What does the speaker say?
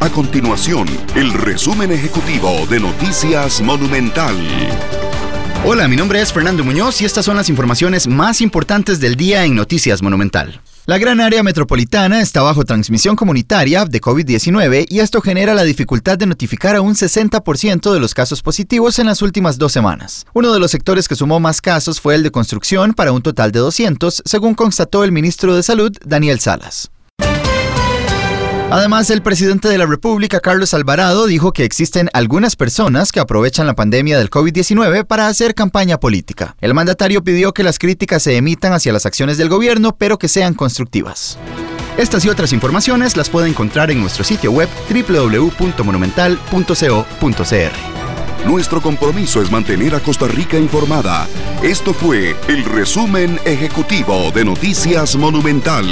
A continuación, el resumen ejecutivo de Noticias Monumental. Hola, mi nombre es Fernando Muñoz y estas son las informaciones más importantes del día en Noticias Monumental. La gran área metropolitana está bajo transmisión comunitaria de COVID-19 y esto genera la dificultad de notificar a un 60% de los casos positivos en las últimas dos semanas. Uno de los sectores que sumó más casos fue el de construcción para un total de 200, según constató el ministro de Salud, Daniel Salas. Además, el presidente de la República, Carlos Alvarado, dijo que existen algunas personas que aprovechan la pandemia del COVID-19 para hacer campaña política. El mandatario pidió que las críticas se emitan hacia las acciones del gobierno, pero que sean constructivas. Estas y otras informaciones las puede encontrar en nuestro sitio web www.monumental.co.cr. Nuestro compromiso es mantener a Costa Rica informada. Esto fue el resumen ejecutivo de Noticias Monumental.